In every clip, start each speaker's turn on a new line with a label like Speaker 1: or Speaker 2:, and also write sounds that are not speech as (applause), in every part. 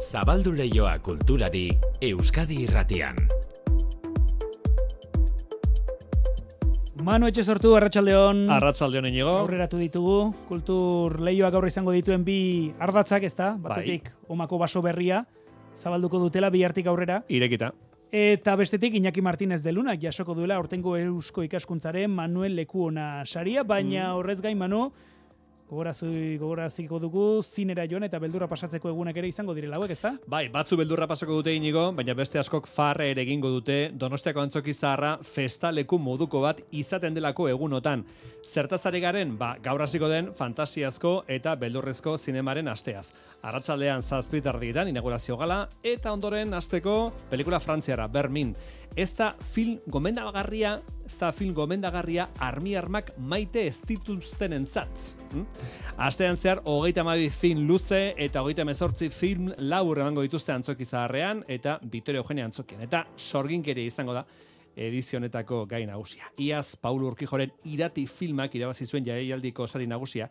Speaker 1: Zabaldu leioa kulturari Euskadi irratian.
Speaker 2: Manu etxe sortu, Arratxaldeon.
Speaker 3: Arratsaldeon inigo.
Speaker 2: Aurreratu ditugu, kultur leioak gaur izango dituen bi ardatzak, ezta? Batetik, omako baso berria, zabalduko dutela bi hartik aurrera.
Speaker 3: Irekita.
Speaker 2: Eta bestetik, Iñaki Martínez de Lunak jasoko duela, ortengo eusko ikaskuntzaren Manuel Lekuona saria, baina horrez gain, Manu, gogorazi, gogoraziko dugu, zinera joan eta beldurra pasatzeko egunak ere izango direla hauek, ezta?
Speaker 3: Bai, batzu beldurra pasako dute inigo, baina beste askok farre ere egingo dute Donostiako antzoki zaharra festaleku moduko bat izaten delako egunotan. Zertazare garen, ba, gaur hasiko den fantasiazko eta beldurrezko zinemaren asteaz. Arratsaldean zazpitardietan inaugurazio gala eta ondoren asteko pelikula frantziara, Bermin. Ez da film gomendagarria, ez da film gomendagarria armi armak maite ez dituzten entzat. Hm? Astean zehar, hogeita mabi film luze eta hogeita mezortzi film labur emango dituzte antzoki zaharrean eta Vitorio Eugenia antzokian. Eta sorginkeria izango da edizionetako gai nagusia. Iaz, Paulo Urkijoren irati filmak irabazi zuen jaialdiko sari nagusia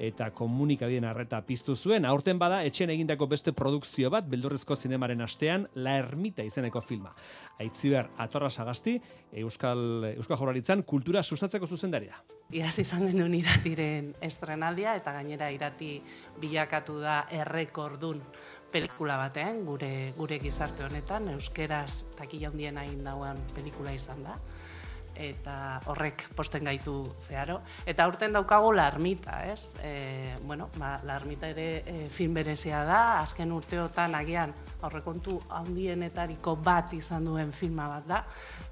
Speaker 3: eta komunikabideen arreta piztu zuen. Aurten bada, etxen egindako beste produkzio bat, beldurrezko zinemaren astean, La Ermita izeneko filma. Aitziber Atorra Sagasti, Euskal, Euskal Jorraritzan, kultura sustatzeko zuzendaria.
Speaker 4: Iaz izan genuen iratiren estrenaldia, eta gainera irati bilakatu da errekordun pelikula batean, gure, gure gizarte honetan, euskeraz takila hundien hain dauen pelikula izan da eta horrek posten gaitu zeharo. Eta aurten daukago la ermita, ez? E, bueno, ba, la ermita ere e, film berezia da, azken urteotan agian aurrekontu handienetariko bat izan duen filma bat da.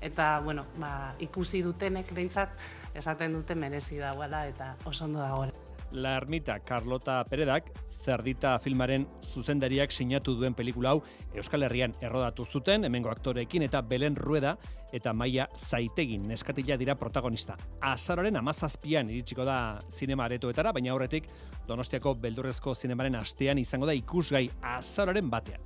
Speaker 4: Eta, bueno, ba, ikusi dutenek behintzat esaten dute merezi dagoela eta oso ondo dagoela.
Speaker 3: La Ermita Carlota Peredak Zerdita filmaren zuzendariak sinatu duen pelikula hau Euskal Herrian errodatu zuten, hemengo aktoreekin eta Belen Rueda eta Maia Zaitegin neskatila dira protagonista. Azaroren amazazpian iritsiko da zinema aretoetara, baina horretik Donostiako beldurrezko zinemaren astean izango da ikusgai azaroren batean.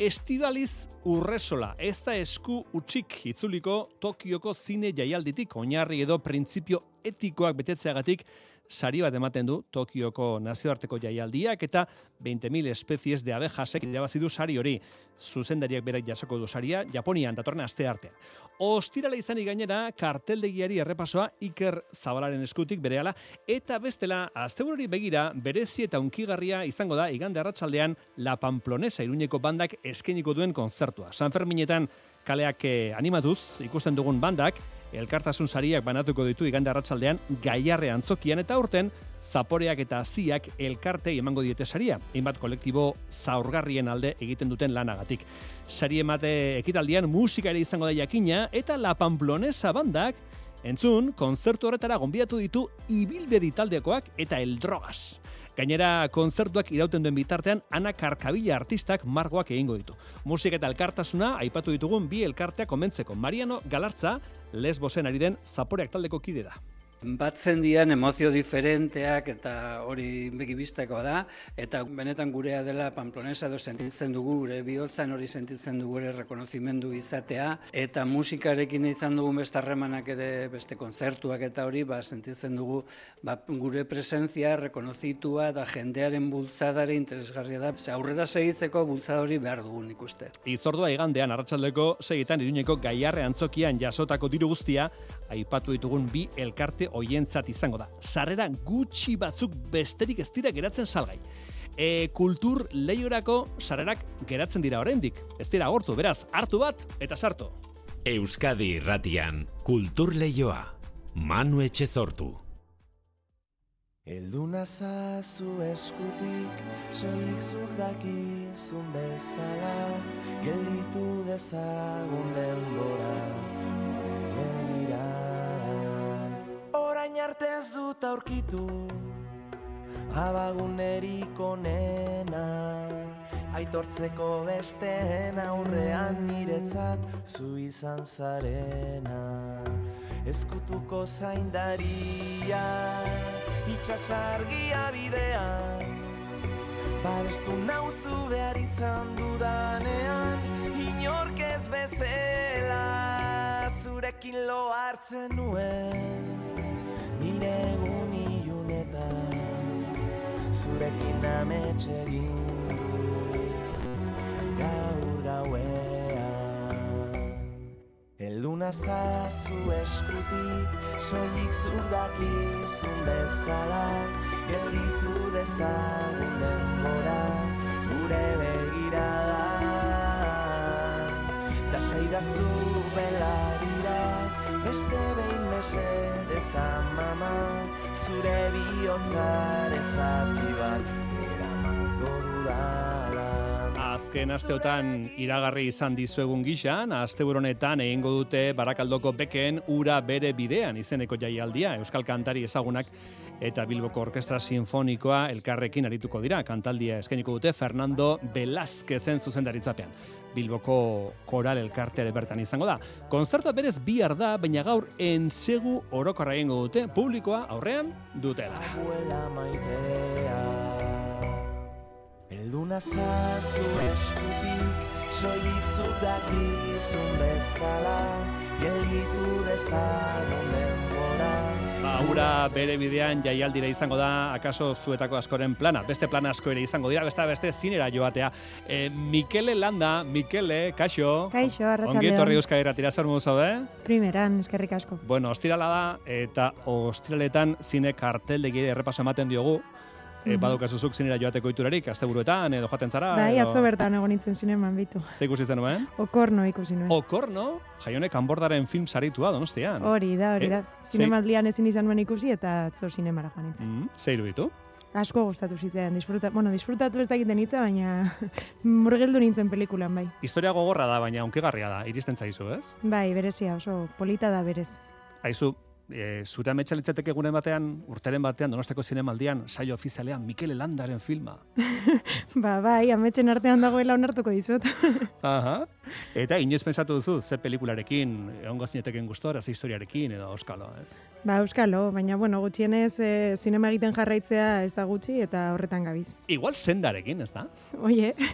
Speaker 3: Estibaliz urresola, ez da esku utxik itzuliko Tokioko zine jaialditik, oinarri edo printzipio etikoak betetzeagatik sari bat ematen du Tokioko nazioarteko jaialdiak eta 20.000 espezies de abejasek irabazi du sari hori. Zuzendariak berak jasoko du saria Japonian datorren aste artean. Ostirala izanik gainera karteldegiari errepasoa Iker Zabalaren eskutik berehala eta bestela astebururi begira berezi eta unkigarria izango da igande arratsaldean La Pamplonesa Iruñeko bandak eskainiko duen kontzertua. San Ferminetan kaleak eh, animatuz ikusten dugun bandak elkartasun sariak banatuko ditu igande arratsaldean gaiarre antzokian eta urten zaporeak eta ziak elkartei emango diete saria, hainbat kolektibo zaurgarrien alde egiten duten lanagatik. Sari emate ekitaldian musika ere izango da jakina eta La Pamplonesa bandak entzun kontzertu horretara gonbiatu ditu ibilbedi taldekoak eta eldrogas. Gainera, konzertuak irauten duen bitartean, Ana Karkabila artistak margoak egingo ditu. Musika eta elkartasuna, aipatu ditugun bi elkartea komentzeko. Mariano Galartza, lesbosen ari den zaporeak taldeko kide da.
Speaker 5: Batzen dian emozio diferenteak eta hori begibisteko da, eta benetan gurea dela Pamplonesa edo sentitzen dugu, gure bihotzan hori sentitzen dugu ere rekonozimendu izatea, eta musikarekin izan dugu beste harremanak ere beste kontzertuak eta hori, ba, sentitzen dugu ba, gure presentzia rekonozitua eta jendearen bultzadare interesgarria da, ze aurrera segitzeko bultzada hori behar dugun ikuste.
Speaker 3: Izordua igandean arratsaldeko segitan iruneko gaiarre antzokian jasotako diru guztia, aipatu ditugun bi elkarte hoientzat izango da. Sarrera gutxi batzuk besterik ez dira geratzen salgai. E, kultur lehiorako sarrerak geratzen dira oraindik. Ez dira agortu, beraz, hartu bat eta sartu.
Speaker 1: Euskadi irratian, kultur leioa. Manu etxe sortu.
Speaker 6: Elduna zazu eskutik, soik zuk dakizun bezala, gelditu dezagun denbora, Ez dut aurkitu, abagunerik onena, aitortzeko besteen aurrean niretzat zu izan zarena. Ezkutuko zaindaria, itxasargia bidean, babestu nauzu behar izan dudanean, inork ez bezela, zurekin lo hartzen nuen, zurekin ametxe egin du. gaur gauean Elduna zazu eskutik, soilik zurdakizun bezala Gelditu dezagun denbora, gure begirada Da saidazu belarira, beste behin mesedez amama Zure bihotzare zati bat, eramango dudala
Speaker 3: Azken asteotan iragarri izan dizuegun gixan, asteburu honetan egingo dute Barakaldoko beken ura bere bidean izeneko jaialdia Euskal Kantari ezagunak eta Bilboko Orkestra Sinfonikoa elkarrekin arituko dira. Kantaldia eskainiko dute Fernando Velázquezen zuzendaritzapean. Bilboko koral elkarteare bertan izango da. Konzertua berez bihar da, baina gaur entsegu orokorra egingo dute, publikoa aurrean dutela.
Speaker 6: abuela maitea Elduna zazu eskutik, soilik zuk dakizun bezala Gelditu dezagun denbora
Speaker 3: Ba, ura bere bidean jaialdira izango da, akaso zuetako askoren plana. Beste plan asko ere izango dira, beste beste zinera joatea. E, Mikele Landa, Mikele, kaixo.
Speaker 7: Kaixo, arratsaldeon.
Speaker 3: Ongi etorri Euskal Irratira zer modu zaude?
Speaker 7: Primeran, eskerrik asko.
Speaker 3: Bueno, ostirala da, eta ostiraletan zine karteldegi ere errepaso ematen diogu. E,
Speaker 7: Mhm.
Speaker 3: badukazuzuk zinera joateko iturarik, asteburuetan, edo joaten zara.
Speaker 7: Bai,
Speaker 3: edo...
Speaker 7: atzo bertan egon nintzen zineman bitu.
Speaker 3: Ze ikusi zenuen?
Speaker 7: Okorno ikusi nuen.
Speaker 3: Okorno, jaionek kanbordaren film saritua donostian.
Speaker 7: Hori da, hori
Speaker 3: Eh,
Speaker 7: da. Zinemaldian ezin izan nuen ikusi eta atzo zinemara joan nintzen.
Speaker 3: Mm, ze iruditu?
Speaker 7: Asko gustatu zitzaidan, disfruta, bueno, disfrutatu ez dakiten hitza, baina (laughs) murgildu nintzen pelikulan, bai.
Speaker 3: Historia gogorra da, baina onkigarria da, iristen zaizu, ez?
Speaker 7: Bai, berezia, oso polita da berez.
Speaker 3: Aizu, e, zure ametsa litzateke egunen batean, urteren batean, donosteko zinemaldian, saio ofizialean, Mikele Landaren filma. (laughs)
Speaker 7: ba, bai, ametxen artean dagoela onartuko dizut. (laughs)
Speaker 3: Aha. Eta inoiz pensatu duzu, ze pelikularekin, egongo zineteken gustora, ze historiarekin, edo euskalo, ez?
Speaker 7: ba, euskalo, baina, bueno, gutxienez, e, zinema egiten jarraitzea ez da gutxi eta horretan gabiz.
Speaker 3: Igual sendarekin, ez da?
Speaker 7: Oie, (laughs)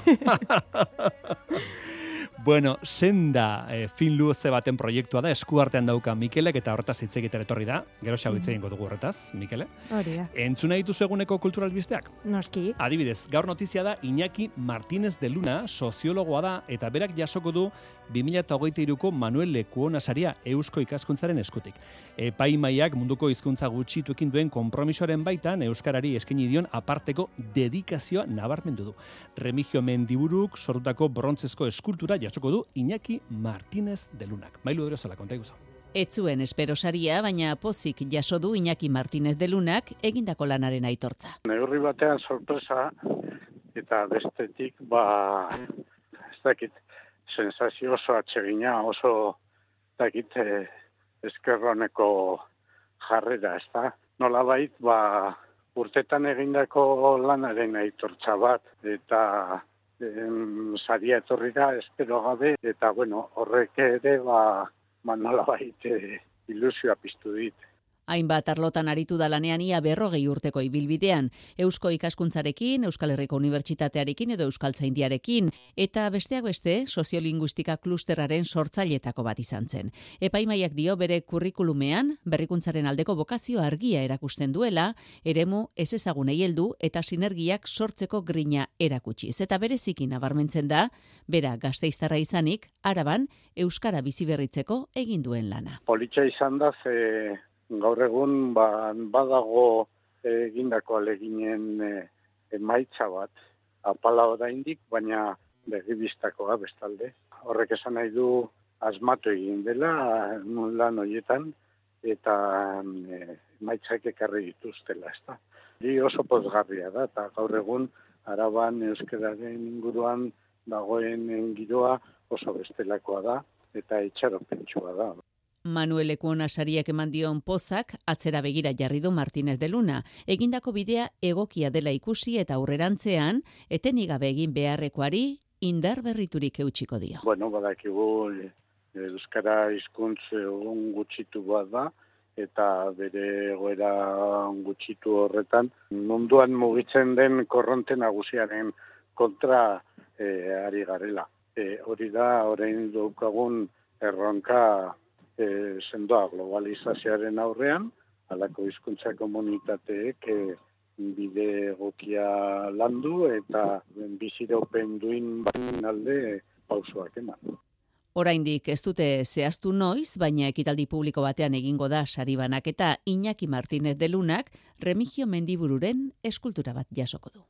Speaker 3: Bueno, senda e, fin luze baten proiektua da, eskuartean dauka Mikelek, eta horretaz hitz egitera etorri da, gero xau hitz egingo dugu horretaz, Mikele.
Speaker 7: hori da.
Speaker 3: Entzuna dituzu eguneko kulturalbisteak?
Speaker 7: Noski,
Speaker 3: Adibidez, gaur notizia da Iñaki Martínez de Luna, soziologoa da, eta berak jasoko du 2023ko Manuel Lekuona saria Eusko ikaskuntzaren eskutik. Epaimaiak munduko hizkuntza gutxituekin duen konpromisoaren baitan Euskarari eskaini dion aparteko dedikazioa nabarmendu du. Remigio Mendiburuk sortutako brontzezko eskultura jasoko du Iñaki Martínez de Lunak. Mailu Odriozola, konta iguzo.
Speaker 8: Ez zuen espero saria, baina pozik jaso du Iñaki Martínez de Lunak egindako lanaren aitortza.
Speaker 9: neurri batean sorpresa eta bestetik ba ez dakit sensazio oso atsegina oso dakit eh, eskerroneko jarrera ez da nolabait ba urtetan egindako lanaren aitortza bat eta saria etorri da espero gabe eta bueno horrek ere ba, ba nolabait eh, ilusioa piztu dit
Speaker 8: Hainbat arlotan aritu da lanean ia berrogei urteko ibilbidean, Eusko ikaskuntzarekin, Euskal Herriko Unibertsitatearekin edo Euskaltzaindiarekin, eta besteak beste, soziolinguistika klusterraren sortzailetako bat izan zen. Epaimaiak dio bere kurrikulumean, berrikuntzaren aldeko bokazio argia erakusten duela, eremu ez ezagunei heldu eta sinergiak sortzeko grina erakutsiz. Eta bereziki nabarmentzen da, bera gazteiztarra izanik, araban, Euskara biziberritzeko egin duen lana.
Speaker 9: politxa izan da ze gaur egun ba, badago egindako aleginen e, emaitza bat apala oraindik baina begibistakoa bestalde horrek esan nahi du asmatu egin dela lan horietan eta e, emaitzak ekarri dituztela ezta Hori oso pozgarria da eta gaur egun araban euskararen inguruan dagoen giroa oso bestelakoa da eta itxaropentsua da.
Speaker 8: Manuel Ekuona sariak eman dion pozak atzera begira jarri du Martínez de Luna. Egindako bidea egokia dela ikusi eta aurrerantzean, etenik gabe egin beharrekoari indar berriturik eutxiko dio.
Speaker 9: Bueno, badakigu e, euskara hizkuntz egun gutxitu bat da eta bere egoera gutxitu horretan munduan mugitzen den korronte nagusiaren kontra e, ari garela. E, hori da orain daukagun erronka e, sendoa globalizazioaren aurrean, halako hizkuntza komunitateek e, bide egokia landu eta biziropen duin baten alde pausoak eman.
Speaker 8: Oraindik ez dute zehaztu noiz, baina ekitaldi publiko batean egingo da saribanak eta Iñaki Martinez delunak Remigio Mendibururen eskultura bat jasoko du.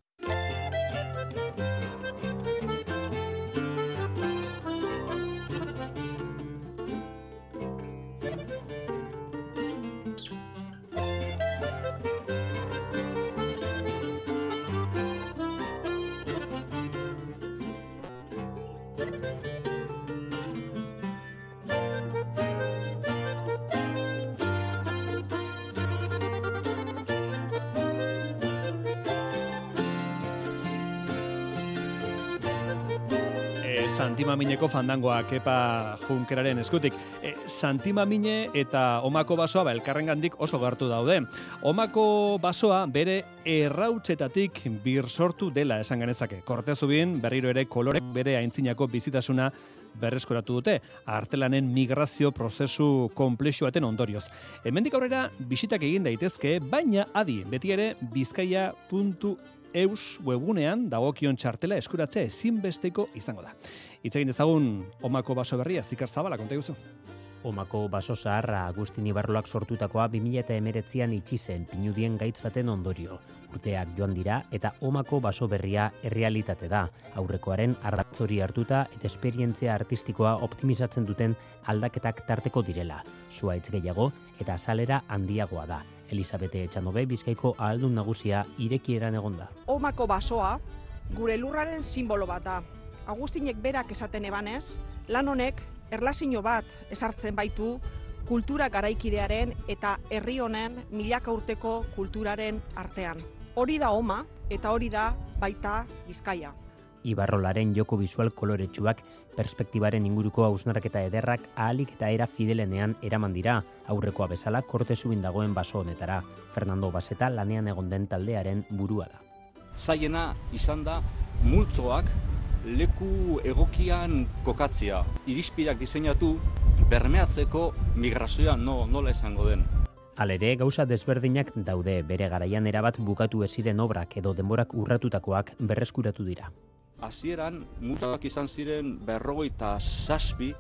Speaker 3: Santimamineko fandangoak epa junkeraren eskutik. E, Santimamine eta Omako basoa ba, elkarrengandik oso gartu daude. Omako basoa bere errautzetatik bir sortu dela esan ganezake. Kortezubin berriro ere kolorek bere aintzinako bizitasuna berreskoratu dute, artelanen migrazio prozesu komplexuaten ondorioz. Hemendik aurrera bisitak egin daitezke, baina adi, beti ere bizkaia.eus webunean dagokion txartela eskuratzea ezinbesteko izango da. Itzegin dezagun Omako baso berria, zikar zabala, konta guzu.
Speaker 10: Omako baso zaharra Agustin Ibarrolak sortutakoa 2008an itxi zen pinudien gaitz baten ondorio. Urteak joan dira eta Omako baso berria errealitate da. Aurrekoaren arratzori hartuta eta esperientzia artistikoa optimizatzen duten aldaketak tarteko direla. Zuaitz gehiago eta salera handiagoa da. Elisabete Etxanobe Bizkaiko ahaldun nagusia irekieran egonda.
Speaker 11: Omako basoa gure lurraren simbolo bat da. Agustinek berak esaten ebanez, lan honek erlazio bat esartzen baitu kultura garaikidearen eta herri honen milaka urteko kulturaren artean. Hori da oma eta hori da baita Bizkaia.
Speaker 10: Ibarrolaren joko visual koloretsuak perspektibaren inguruko hausnarketa ederrak ahalik eta era fidelenean eraman dira, aurrekoa bezala korte zubin dagoen baso honetara. Fernando Baseta lanean egon den taldearen burua da.
Speaker 12: Zaiena izan da multzoak leku egokian kokatzea. Irispirak diseinatu bermeatzeko migrazioa no, nola esango den.
Speaker 10: Alere, gauza desberdinak daude bere garaian erabat bukatu eziren obrak edo denborak urratutakoak berreskuratu dira.
Speaker 12: Hasieran mutak izan ziren berrogeita saspi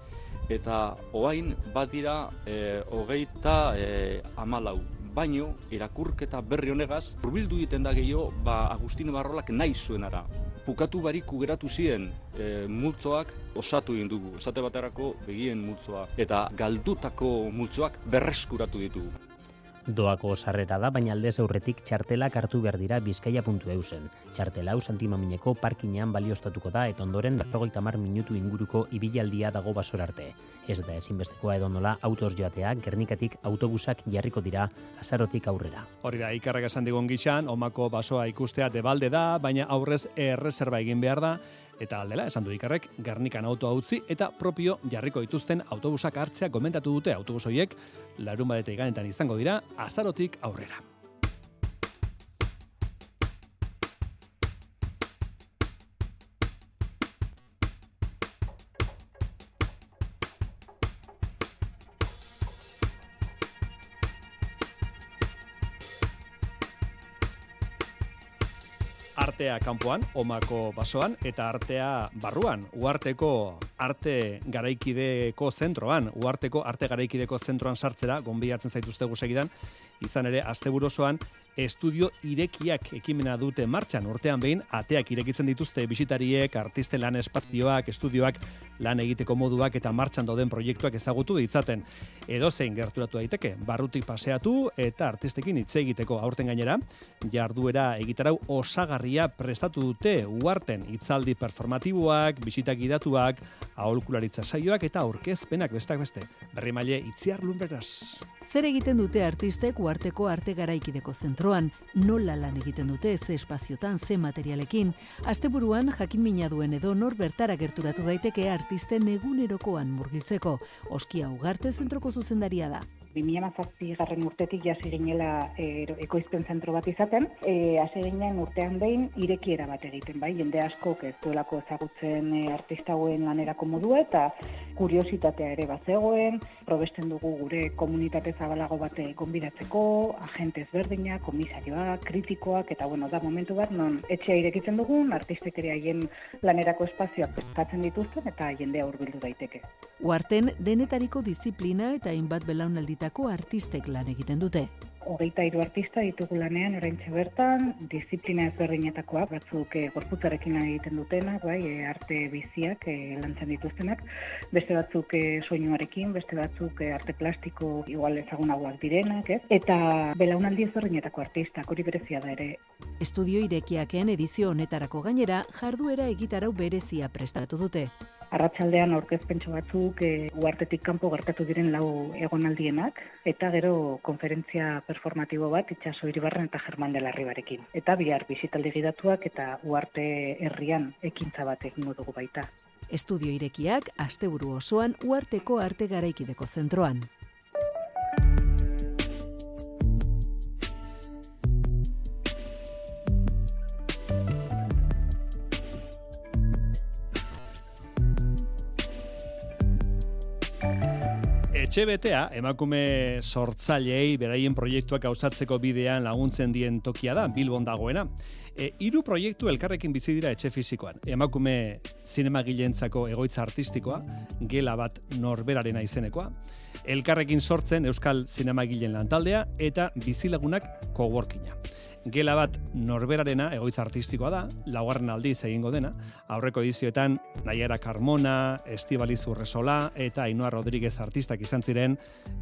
Speaker 12: eta oain bat dira e, hogeita e, amalau. Baino, irakurketa berri honegaz, urbildu egiten da gehiago, ba, Agustino Barrolak nahi zuenara bukatu bariku geratu ziren e, multzoak osatu egin dugu, esate baterako begien multzoa, eta galdutako multzoak berreskuratu ditugu.
Speaker 10: Doako sarrera da, baina aldez aurretik txartelak hartu behar dira bizkaia.eusen. Txartela hau santimamineko parkinean baliostatuko da, eta ondoren berrogeita mar minutu inguruko ibilaldia dago basor arte. Ez da ezinbestekoa edo nola autos joatea, gernikatik autobusak jarriko dira azarotik aurrera.
Speaker 3: Hori da, ikarrak esan digun gixan, omako basoa ikustea debalde da, baina aurrez erreserba egin behar da, eta aldela esan du ikarrek Gernikan autoa utzi eta propio jarriko dituzten autobusak hartzea komentatu dute autobus hoiek larun badete iganetan izango dira azarotik aurrera. Artea kanpoan, omako basoan, eta artea barruan, uarteko arte garaikideko zentroan, uarteko arte garaikideko zentroan sartzera, gonbiatzen zaituztegu segidan, izan ere, asteburosoan, estudio irekiak ekimena dute martxan. Urtean behin ateak irekitzen dituzte bisitariek, artiste lan espazioak, estudioak, lan egiteko moduak eta martxan dauden proiektuak ezagutu ditzaten. Edo zein gerturatu daiteke, barrutik paseatu eta artistekin hitz egiteko aurten gainera, jarduera egitarau osagarria prestatu dute uarten hitzaldi performatiboak, bisitak idatuak, aholkularitza saioak eta aurkezpenak bestak beste. Berri maile itziar lumberaz.
Speaker 13: Zer egiten dute artistek uarteko arte garaikideko zentroan, nola lan egiten dute ze espaziotan ze materialekin, asteburuan jakin mina duen edo nor bertara gerturatu daiteke artisten egunerokoan murgiltzeko, oskia ugarte zentroko zuzendaria da.
Speaker 14: 2008 garren urtetik jasi ginela e, ekoizpen zentro bat izaten, e, hasi ginen urtean behin irekiera bat egiten, bai, jende asko ez duelako ezagutzen e, artista hauen lanerako modua eta kuriositatea ere bat zegoen, probesten dugu gure komunitate zabalago bate gonbidatzeko, agente ezberdinak, komisarioak, kritikoak, eta bueno, da momentu bat, non etxea irekitzen dugun, artistek ere haien lanerako espazioak prestatzen dituzten eta jendea hurbildu daiteke.
Speaker 13: Uarten denetariko disiplina eta hainbat belaunalditako artistek lan egiten dute.
Speaker 14: Hogeita hiru artista ditugu lanean oraintxe bertan, disiplina ezberdinetakoa, batzuk e, gorputzarekin lan egiten dutenak, bai, e, arte biziak e, lantzen dituztenak, beste batzuk e, soinuarekin, beste batzuk e, arte plastiko igual ezagunagoak direnak, ez? Eta belaunaldi ezberdinetako artistak, hori berezia da ere.
Speaker 13: Estudio irekiaken edizio honetarako gainera jarduera egitarau berezia prestatu dute.
Speaker 14: Arratsaldean aurkezpentso batzuk e, uartetik kanpo gertatu diren lau egonaldienak eta gero konferentzia performatibo bat itsaso iribarren eta German Larribarekin. Eta bihar bisitaldi gidatuak eta uarte herrian ekintza bat egingo dugu baita.
Speaker 13: Estudio irekiak asteburu osoan uarteko arte garaikideko zentroan.
Speaker 3: Betea, emakume sortzailei beraien proiektuak gauzatzeko bidean laguntzen dien tokia da, Bilbon dagoena. E, hiru proiektu elkarrekin bizi dira etxe fizikoan. Emakume zinemagileentzako egoitza artistikoa, gela bat norberarena izenekoa, elkarrekin sortzen Euskal Zinemagileen lantaldea eta bizilagunak coworkinga. Gela bat norberarena egoitza artistikoa da, laugarren aldiz egingo dena, aurreko edizioetan Naiara Carmona, Estibaliz Urresola eta Ainhoa Rodríguez artistak izan ziren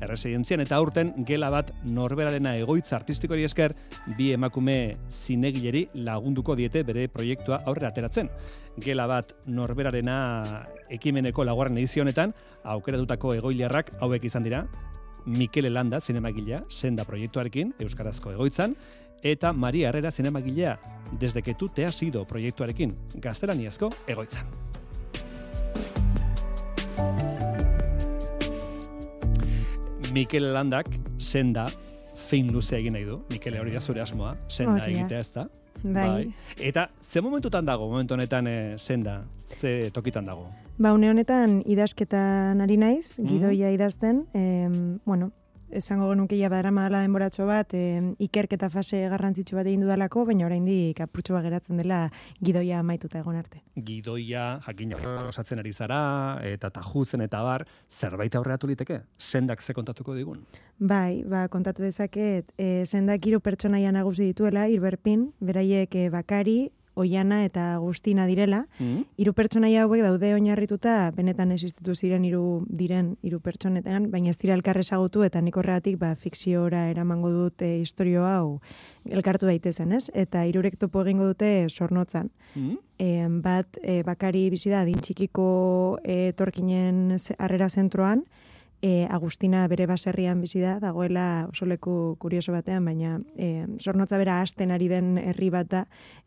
Speaker 3: erresidentzian eta aurten gela bat norberarena egoitza artistikoari esker bi emakume zinegileri lagunduko diete bere proiektua aurrera ateratzen. Gela bat norberarena ekimeneko laugarren edizio honetan aukeratutako egoilerrak hauek izan dira, Mikel Landa zinemagilea, senda proiektuarekin, Euskarazko egoitzan, eta Maria Herrera zinemagilea, desde que tú te has ido proiektuarekin, gaztelaniazko egoitzan. Mikel Landak senda fin luze egin nahi du. Mikel hori da zure asmoa, senda
Speaker 7: Hori da.
Speaker 3: egitea ez da.
Speaker 7: Bai.
Speaker 3: Eta ze momentutan dago, momentu honetan eh, senda, ze tokitan dago?
Speaker 7: Ba, une honetan idazketan ari naiz, gidoia idazten, em, bueno, esango genuke ja badara madala denboratxo bat, em, ikerketa fase garrantzitsu bat egin dudalako, baina oraindik apurtxo bat geratzen dela gidoia amaituta egon arte.
Speaker 3: Gidoia, jakin osatzen ari zara, eta tajutzen eta bar, zerbait aurreatu liteke? Sendak ze kontatuko digun?
Speaker 7: Bai, ba, kontatu dezaket, e, sendak hiru pertsonaia nagusi dituela, irberpin, beraiek e, bakari, Oiana eta Agustina direla,
Speaker 3: Mm?
Speaker 7: hiru pertsonaia hauek daude oinarrituta benetan existitu ziren hiru diren hiru pertsonetan, baina ez dira elkar ezagutu eta nik horregatik ba fikziora eramango dut e, istorio hau elkartu daitezen, ez? Eta hirurek topo egingo dute sornotzan.
Speaker 3: Mm?
Speaker 7: E, bat e, bakari bizi da adin txikiko e, etorkinen harrera zentroan, e, Agustina bere baserrian bizi da, dagoela oso leku kurioso batean, baina e, sornotza bera hasten ari den herri bat da,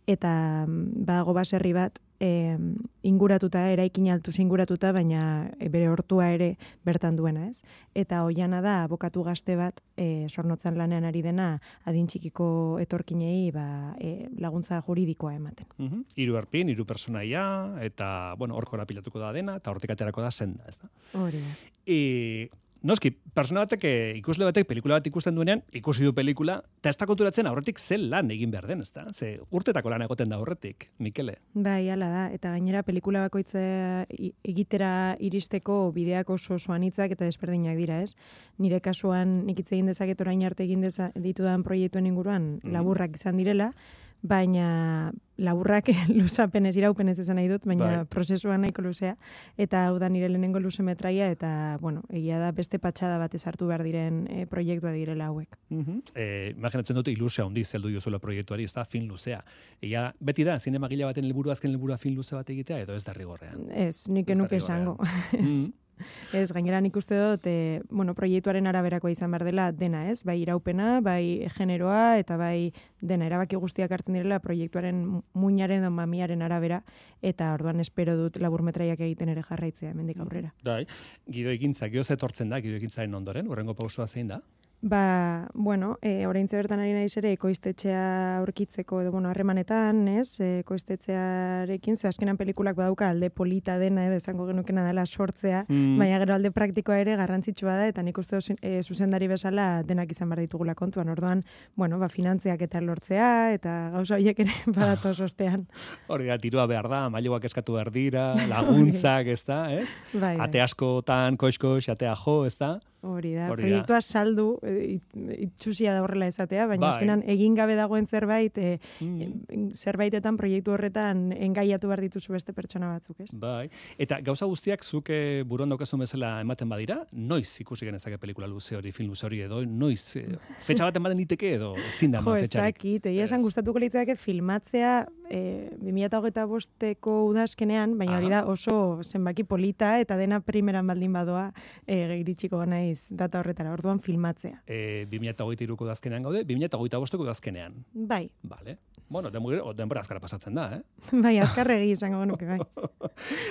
Speaker 7: eta mm, badago baserri bat e, inguratuta, eraikin altu inguratuta, baina e, bere hortua ere bertan duena, ez? Eta oiana da, abokatu gazte bat, e, sornotzan lanean ari dena, adin txikiko etorkinei ba, e, laguntza juridikoa ematen.
Speaker 3: Mhm. Hiru erpin, hiru personaia, eta, bueno, horko pilatuko da dena, eta hortik aterako da senda, ez da.
Speaker 7: Hori da.
Speaker 3: E, noski, persona batek, eh, ikusle batek pelikula bat ikusten duenean, ikusi du pelikula, eta ez da konturatzen aurretik zen lan egin behar den, ez da? Ze urtetako lan egoten da aurretik, Mikele.
Speaker 7: Bai, hala da. Eta gainera pelikula bakoitza i- egitera iristeko bideak oso oso anitzak eta desberdinak dira, ez? Nire kasuan nik hitz egin dezaket orain arte egin deza, ditudan proiektuen inguruan
Speaker 3: Mhm.
Speaker 7: laburrak izan direla, baina laburrak (laughs) luzapenez, iraupenez esan nahi dut, baina
Speaker 3: Bai.
Speaker 7: prozesua nahiko luzea, eta hau da nire lehenengo luze metraia, eta, bueno, egia da beste patxada bat hartu behar diren e, proiektua direla hauek.
Speaker 3: Mhm. Eh, imaginatzen dute ilusea handiz heldu diozuela proiektuari, ez da, fin luzea. Ia, beti da, zinemagila baten helburu azken helburua fin luze bat egitea, edo ez da rigorrean.
Speaker 7: Ez, nik enuke esango. (laughs) Ez.
Speaker 3: Mhm. (laughs)
Speaker 7: Ez, gainera nik uste dut, e, bueno, proiektuaren araberakoa izan behar dela dena, ez? Bai iraupena, bai generoa, eta bai dena erabaki guztiak hartzen direla proiektuaren muinaren edo mamiaren arabera, eta orduan espero dut laburmetraiak egiten ere jarraitzea, hemendik aurrera.
Speaker 3: Bai, gido ekintza, gehoz etortzen da, gido ekintzaren ondoren, urrengo pausua zein da?
Speaker 7: Ba, bueno, e, oraintze bertan ari naiz ere ekoiztetxea aurkitzeko edo bueno, harremanetan, ez? E, ekoiztetxearekin ze azkenan pelikulak badauka alde polita dena edo esango genukena dela sortzea,
Speaker 3: Mm.
Speaker 7: baina gero alde praktikoa ere garrantzitsua da eta nik uste e, zuzendari bezala denak izan behar ditugula kontuan. Orduan, bueno, ba finantziak eta lortzea eta gauza horiek ere (laughs) badatoz ostean. (laughs)
Speaker 3: Hori da, tirua behar da, mailuak eskatu behar dira, (laughs) laguntzak, ez da, ez?
Speaker 7: Bai, bai.
Speaker 3: Ate askotan, koiskox, atea jo, ez da?
Speaker 7: Hori da,
Speaker 3: Hori da.
Speaker 7: proiektua saldu, e, it- itxusia da horrela esatea, baina
Speaker 3: Bai.
Speaker 7: azkenan egin gabe dagoen zerbait, e,
Speaker 3: Mm.
Speaker 7: e, zerbaitetan proiektu horretan engaiatu behar dituzu beste pertsona batzuk, ez?
Speaker 3: Bai. Eta gauza guztiak zuke buruan daukazun bezala ematen badira, noiz ikusi genezake pelikula luze hori, film luze hori edo, noiz, eh, fetxa baten baten diteke edo, ezin da (laughs)
Speaker 7: Jo,
Speaker 3: eman
Speaker 7: ez
Speaker 3: fetxarik.
Speaker 7: dakit, egia esan gustatuko litzake filmatzea e, 2008 bosteko udazkenean, baina hori da oso zenbaki polita eta dena primeran baldin badoa e, iritsiko naiz data horretara, orduan filmatzea.
Speaker 3: E, 2008ko dazkenean gaude, 2008ko dazkenean.
Speaker 7: Bai,
Speaker 3: Vale. Bueno, denbora, denbora azkara pasatzen da, eh? (laughs)
Speaker 7: bai, azkarregi izango genuke, bai. (laughs)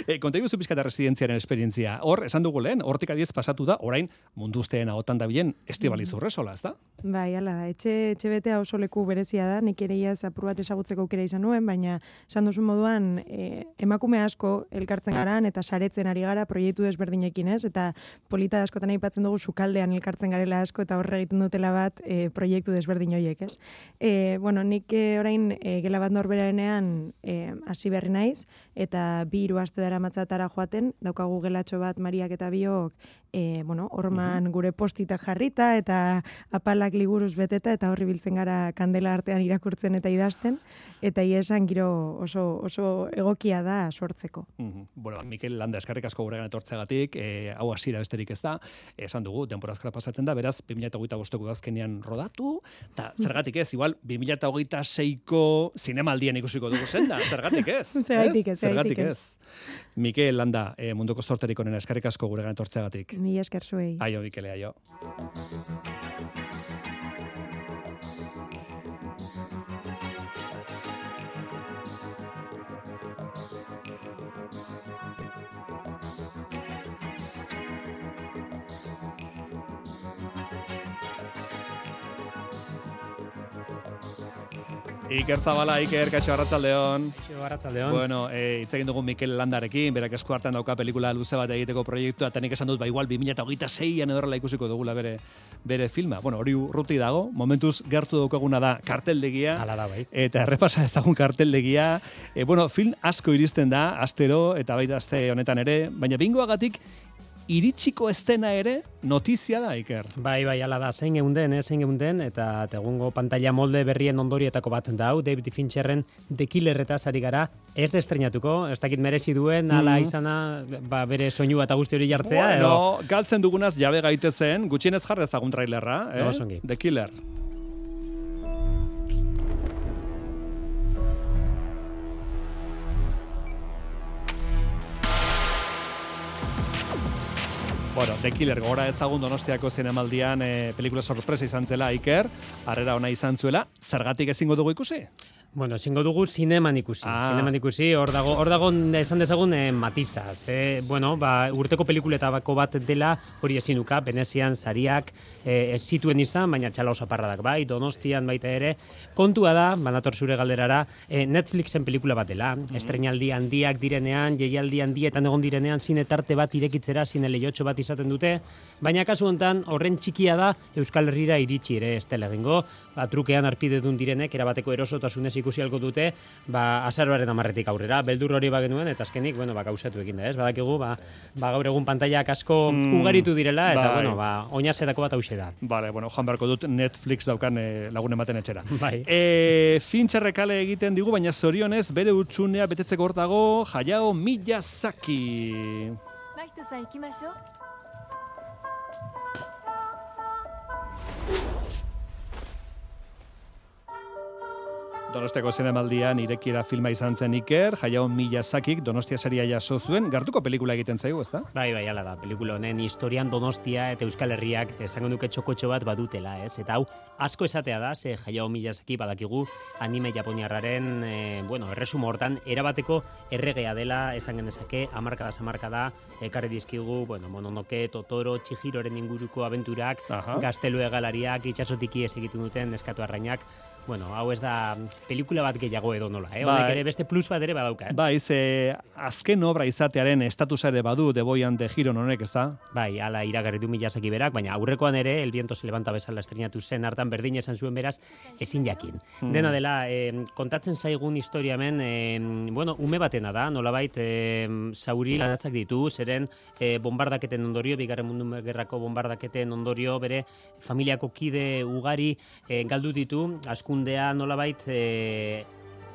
Speaker 3: E, konta iguzu pizkata residentziaren esperientzia. Hor, esan dugu lehen, hortik adiez pasatu da, orain mundu ustean agotan da bien, estibaliz
Speaker 7: Mm.
Speaker 3: urresola, ez da?
Speaker 7: Bai, hala da. Etxe, etxe betea oso leku berezia da, nik ere iaz apur bat ezagutzeko aukera izan nuen, baina esan duzu moduan e, emakume asko elkartzen garan eta saretzen ari gara proiektu desberdinekin ez, eta polita askotan aipatzen dugu sukaldean elkartzen garela asko eta horre egiten dutela bat e, proiektu desberdin horiek ez. E, bueno, nik e, orain e, gela bat norberaenean e, hasi berri naiz, eta bi hiru aste dara matzatara joaten, daukagu gelatxo bat Mariak eta biok, e, bueno, orman gure postitak jarrita eta apalak liburuz beteta eta horri biltzen gara kandela artean irakurtzen eta idazten eta ia esan giro oso, oso egokia da sortzeko.
Speaker 3: Mhm. Bueno, Mikel Landa eskarrik asko guregan etortzegatik, e, hau hasiera besterik ez da, esan dugu, denbora azkara pasatzen da, beraz, 2008ko dazkenean rodatu, eta zergatik ez, igual, 2008ko zinemaldian ikusiko dugu zenda, zergatik ez? (laughs)
Speaker 7: Zergatik ez, zergatik ez.
Speaker 3: Mikel Landa, e, munduko sorterik onena eskarrik asko guregan etortzegatik.
Speaker 7: Ni esker zuei.
Speaker 3: Aio, Mikele, aio. Iker Zabala, Iker, kaixo arratsaldeon.
Speaker 10: Kaixo arratsaldeon.
Speaker 3: Bueno, eh, hitz egin dugu Mikel Landarekin, berak esku hartan dauka pelikula luze bat egiteko proiektua, eta nik esan dut, ba igual 2026an edo horrela ikusiko dugula bere bere filma. Bueno, hori urruti dago, momentuz gertu daukaguna da karteldegia.
Speaker 10: Hala da, bai.
Speaker 3: Eta errepasa ezagun karteldegia. E, bueno, film asko iristen da, astero, eta baita aste honetan ere, baina bingoagatik iritsiko estena ere notizia da, Iker.
Speaker 10: Bai, bai, ala da, zein geunden, eh, zein geunden, eta tegungo pantalla molde berrien ondorietako bat da hau, David Fincherren The Killer eta ari gara, ez da estrenatuko, ez dakit merezi duen, ala
Speaker 3: Mhm.
Speaker 10: izana, ba, bere soinu eta guzti hori jartzea, edo...
Speaker 3: Bueno, galtzen dugunaz jabe gaitezen, gutxienez jar dezagun trailerra, eh?
Speaker 10: Ongi.
Speaker 3: The Killer. Bueno, The Killer gora ezagun Donostiako zinemaldian e, pelikula sorpresa izan zela Iker, harrera ona izan zuela, zergatik ezingo dugu ikusi?
Speaker 10: Bueno, ezingo dugu zineman ikusi.
Speaker 3: Ah.
Speaker 10: Zineman ikusi, hor dago, hor dago esan dezagun eh, matizaz. Eh, bueno, ba, urteko pelikuletako bat dela, hori ezin duka, Venezian sariak eh, ez zituen izan, baina txala oso parradak bai, Donostian baita ere. Kontua da, banator zure galderara, eh, Netflixen pelikula bat dela. Estreinaldi handiak direnean, jeialdi handietan egon direnean, zine tarte bat irekitzera, zine lehiotxo bat izaten dute, baina kasu hontan horren txikia da Euskal Herrira iritsi ere ez dela egingo, ba, trukean arpidedun direnek, erabateko erosotasunez ikusi alko dute, ba, azaroaren amarretik aurrera, beldur hori bagenuen, eta azkenik, bueno, ba, gauzatu egin da, ez? Badakigu, ba, ba gaur egun pantailak asko
Speaker 3: Mm,
Speaker 10: ugaritu direla, eta,
Speaker 3: bai.
Speaker 10: bueno, ba, oinazetako bat hause da.
Speaker 3: Vale, bueno, joan beharko dut Netflix daukan e, lagun ematen etxera.
Speaker 10: Bai.
Speaker 3: E, Fincherrekale egiten digu, baina zorionez bere utxunea betetzeko hor dago Hayao Miyazaki.
Speaker 15: マヒ
Speaker 3: Donostiako zinemaldian irekiera filma izan zen Iker, Hayao Miyazakik Donostia seria jaso zuen, gartuko pelikula egiten zaigu, ezta?
Speaker 10: Bai, bai, hala da, pelikula honen historian Donostia eta Euskal Herriak esango duke txokotxo bat badutela, ez? Eta hau, asko esatea da, ze Hayao Miyazaki badakigu anime japoniarraren, e, bueno, erresumo hortan, erabateko erregea dela, esan genezake, amarkada samarkada, ekarri dizkigu, bueno, mononoke, totoro, txihiroren inguruko abenturak, Aha. gaztelue galariak, itxasotiki ez egiten duten, neskatu arrainak, bueno, hau ez da pelikula bat gehiago edo nola, eh? Honek
Speaker 3: Bai.
Speaker 10: ere beste plus bat ere badauka, eh?
Speaker 3: Bai, ze azken obra izatearen estatusa ere badu de Boyan de Giron honek, ezta?
Speaker 10: Bai, ala iragarri du Miyazaki berak, baina aurrekoan ere El viento se levanta bezala estrenatu zen hartan berdin esan zuen beraz ezin jakin.
Speaker 3: Hmm.
Speaker 10: Dena dela, eh, kontatzen zaigun historia hemen, eh, bueno, ume batena da, nolabait eh, zauri lanatzak ditu, zeren eh, bombardaketen ondorio, bigarren mundu gerrako bombardaketen ondorio, bere familiako kide ugari eh, galdu ditu, askundea nolabait eh,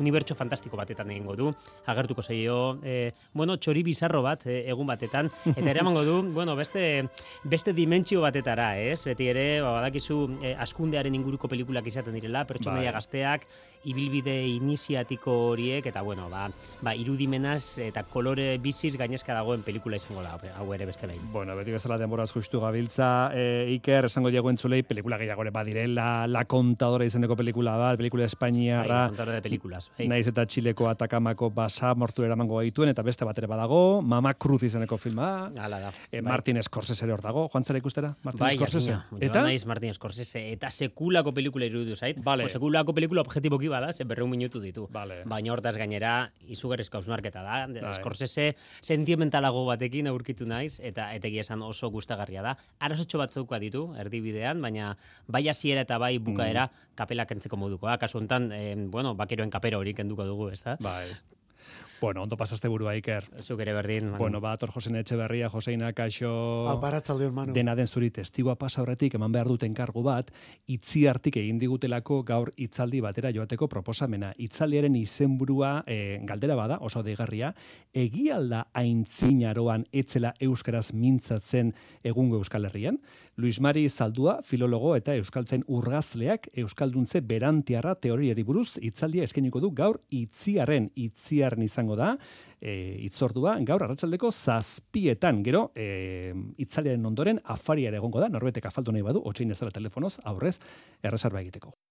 Speaker 10: unibertso fantastiko batetan egingo du, agertuko zaio, e, bueno, txori bizarro bat e, egun batetan, eta eramango du, (laughs) bueno, beste, beste dimentsio batetara, ez? Beti ere, ba, badakizu e, askundearen inguruko pelikulak izaten direla, pertsonaia
Speaker 3: Bai.
Speaker 10: gazteak, ibilbide iniziatiko horiek, eta bueno, ba, ba irudimenaz eta kolore biziz gainezka dagoen pelikula izango da, hau ere beste behin.
Speaker 3: Bueno, beti bezala denboraz justu gabiltza, e, Iker, esango diago entzulei, pelikula gehiago ere badirela, La Contadora izeneko pelikula bat, pelikula espainiarra,
Speaker 10: Bai, kontadora de pelikulas.
Speaker 3: Naiz eta Txileko atakamako basa mortu eramango gaituen, eta beste bat ere badago, Mama Cruz izeneko filma,
Speaker 10: Hala da.
Speaker 3: e,
Speaker 10: Bai.
Speaker 3: Martin Scorsese ere hor dago, joan zara ikustera? Martin
Speaker 10: Bai,
Speaker 3: Scorsese?
Speaker 10: jakina.
Speaker 3: Eta?
Speaker 10: Naiz Martin Scorsese eta sekulako pelikula iruditu zait.
Speaker 3: Vale.
Speaker 10: O, sekulako pelikula objetiboki bada, ze berreun minutu ditu.
Speaker 3: Vale.
Speaker 10: Baina hortaz gainera izugarrizko hausnarketa da.
Speaker 3: Bai.
Speaker 10: Scorsese sentimentalago batekin aurkitu naiz eta eta egia esan oso gustagarria da. Arazotxo batzuk ditu erdibidean, baina bai hasiera eta bai bukaera
Speaker 3: Mm.
Speaker 10: kapela kentzeko modukoa. Kasu hontan, eh, bueno, bakeroen kapero hori kenduko dugu, ezta?
Speaker 3: Bai. Bueno, ondo pasaste burua, Iker.
Speaker 10: Zuk ere berdin. Manu.
Speaker 3: Bueno, ba, Tor Josen Etxeberria, Joseina Kaixo...
Speaker 16: Aparatxaldeon, Manu.
Speaker 3: Dena den zuri testigua pasa horretik eman behar duten kargu bat, itziartik egin digutelako gaur hitzaldi batera joateko proposamena. Hitzaldiaren izenburua e, galdera bada, oso deigarria, egialda aintzinaroan etzela euskaraz mintzatzen egungo Euskal Herrian? Luis Mari Zaldua, filologo eta euskaltzen urgazleak euskalduntze berantiarra teoriari buruz hitzaldia eskainiko du gaur itziarren itziarren izango da, e, itzordua gaur arratsaldeko zazpietan, gero e, itzaldiaren ondoren afaria ere egongo da, norbetek afaldu nahi badu, otxein ezala telefonoz, aurrez, erreserba egiteko.